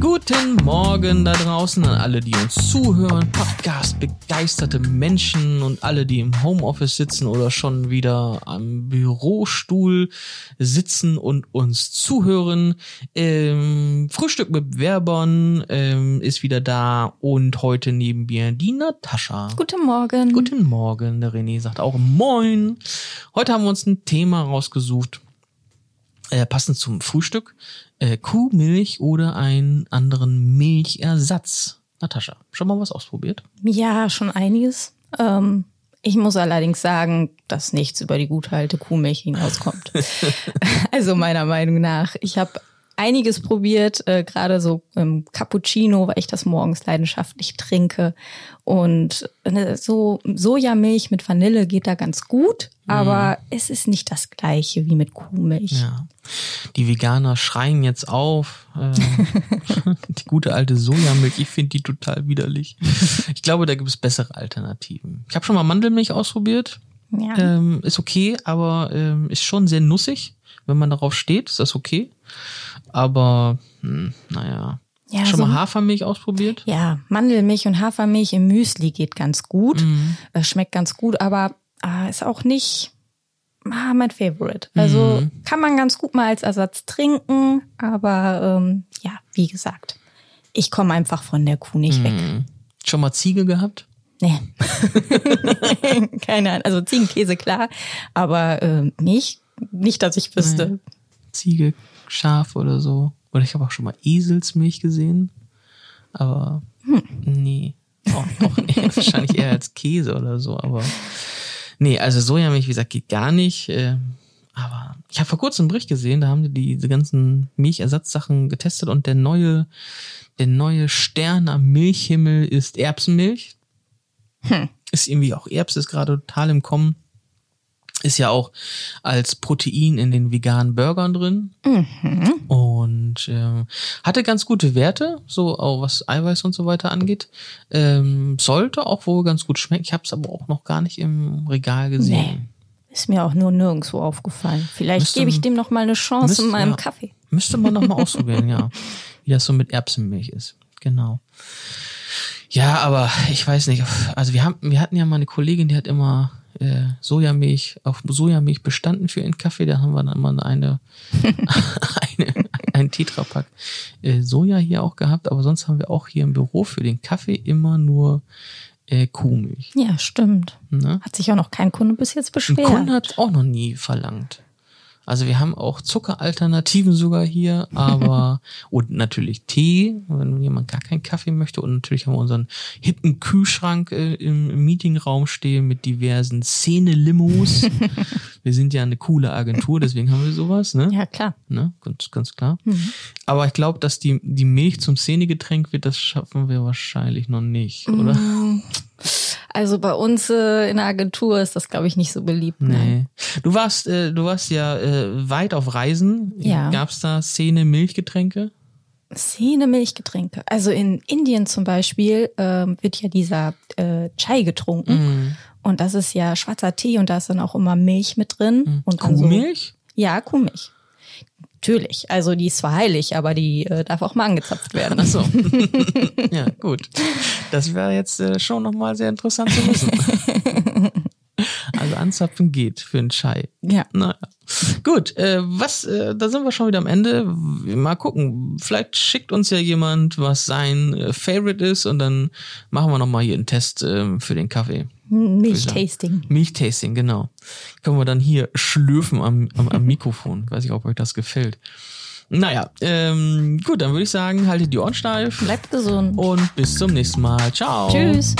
Guten Morgen da draußen an alle, die uns zuhören, Podcast-begeisterte Menschen und alle, die im Homeoffice sitzen oder schon wieder am Bürostuhl sitzen und uns zuhören. Ähm, Frühstück mit Werbern ähm, ist wieder da und heute neben mir die Natascha. Guten Morgen. Guten Morgen, der René sagt auch Moin. Heute haben wir uns ein Thema rausgesucht, äh, passend zum Frühstück. Äh, Kuhmilch oder einen anderen Milchersatz. Natascha, schon mal was ausprobiert? Ja, schon einiges. Ähm, ich muss allerdings sagen, dass nichts über die gute alte Kuhmilch hinauskommt. also meiner Meinung nach. Ich habe einiges probiert, äh, gerade so im Cappuccino, weil ich das morgens leidenschaftlich trinke. Und äh, so Sojamilch mit Vanille geht da ganz gut, aber mm. es ist nicht das gleiche wie mit Kuhmilch. Ja. Die Veganer schreien jetzt auf. Äh, die gute alte Sojamilch, ich finde die total widerlich. Ich glaube, da gibt es bessere Alternativen. Ich habe schon mal Mandelmilch ausprobiert. Ja. Ähm, ist okay, aber ähm, ist schon sehr nussig. Wenn man darauf steht, ist das okay. Aber, hm, naja. Ja, Schon so, mal Hafermilch ausprobiert? Ja, Mandelmilch und Hafermilch im Müsli geht ganz gut. Mhm. Schmeckt ganz gut, aber äh, ist auch nicht ah, mein Favorite. Also mhm. kann man ganz gut mal als Ersatz trinken, aber ähm, ja, wie gesagt, ich komme einfach von der Kuh nicht mhm. weg. Schon mal Ziege gehabt? Nee. Keine Ahnung. Also Ziegenkäse klar, aber äh, Milch nicht, dass ich wüsste. Nee. Ziege Schaf oder so. Oder ich habe auch schon mal Eselsmilch gesehen. Aber hm. nee. Auch, auch nee, wahrscheinlich eher als Käse oder so, aber nee, also Sojamilch, wie gesagt, geht gar nicht. Äh, aber ich habe vor kurzem einen Bericht gesehen, da haben die diese ganzen Milchersatzsachen getestet und der neue, der neue Stern am Milchhimmel ist Erbsenmilch. Hm. Ist irgendwie auch Erbs ist gerade total im Kommen ist ja auch als Protein in den veganen Burgern drin mhm. und äh, hatte ganz gute Werte, so auch was Eiweiß und so weiter angeht. Ähm, sollte auch wohl ganz gut schmecken. Ich habe es aber auch noch gar nicht im Regal gesehen. Nee, ist mir auch nur nirgendwo aufgefallen. Vielleicht gebe ich dem noch mal eine Chance müsste, in meinem ja, Kaffee. Müsste man noch mal ausprobieren, ja, wie das so mit Erbsenmilch ist. Genau. Ja, aber ich weiß nicht. Also wir haben, wir hatten ja mal eine Kollegin, die hat immer äh, Sojamilch, auf Sojamilch bestanden für ihren Kaffee. Da haben wir dann immer eine, eine ein Tetrapack äh, Soja hier auch gehabt, aber sonst haben wir auch hier im Büro für den Kaffee immer nur äh, Kuhmilch. Ja, stimmt. Ne? Hat sich auch noch kein Kunde bis jetzt beschwert. Ein Kunde hat auch noch nie verlangt. Also wir haben auch Zuckeralternativen sogar hier, aber und natürlich Tee, wenn jemand gar keinen Kaffee möchte. Und natürlich haben wir unseren hippen Kühlschrank äh, im Meetingraum stehen mit diversen Szene-Limos. wir sind ja eine coole Agentur, deswegen haben wir sowas, ne? Ja, klar. Ne? Ganz, ganz klar. Mhm. Aber ich glaube, dass die, die Milch zum Szenegetränk wird, das schaffen wir wahrscheinlich noch nicht, oder? Mhm. Also bei uns äh, in der Agentur ist das, glaube ich, nicht so beliebt. Nee. Nein. Du warst, äh, du warst ja äh, weit auf Reisen. Ja. Gab es da Szene Milchgetränke? Szene Milchgetränke. Also in Indien zum Beispiel äh, wird ja dieser äh, Chai getrunken. Mm. Und das ist ja schwarzer Tee und da ist dann auch immer Milch mit drin. Mm. Und Kuhmilch? So, ja, Kuhmilch. Natürlich, also die ist zwar heilig, aber die äh, darf auch mal angezapft werden. Ach so. ja, gut. Das wäre jetzt äh, schon nochmal sehr interessant zu wissen. also anzapfen geht für einen Chai. Ja. Naja. Gut, äh, was, äh, da sind wir schon wieder am Ende. Mal gucken. Vielleicht schickt uns ja jemand, was sein äh, Favorite ist und dann machen wir nochmal hier einen Test äh, für den Kaffee. Milchtasting. Milchtasting, genau. Können wir dann hier schlürfen am, am, am Mikrofon. Weiß ich, ob euch das gefällt. Naja, ähm, gut, dann würde ich sagen, haltet die Ohren steif. Bleibt gesund. Und bis zum nächsten Mal. Ciao. Tschüss.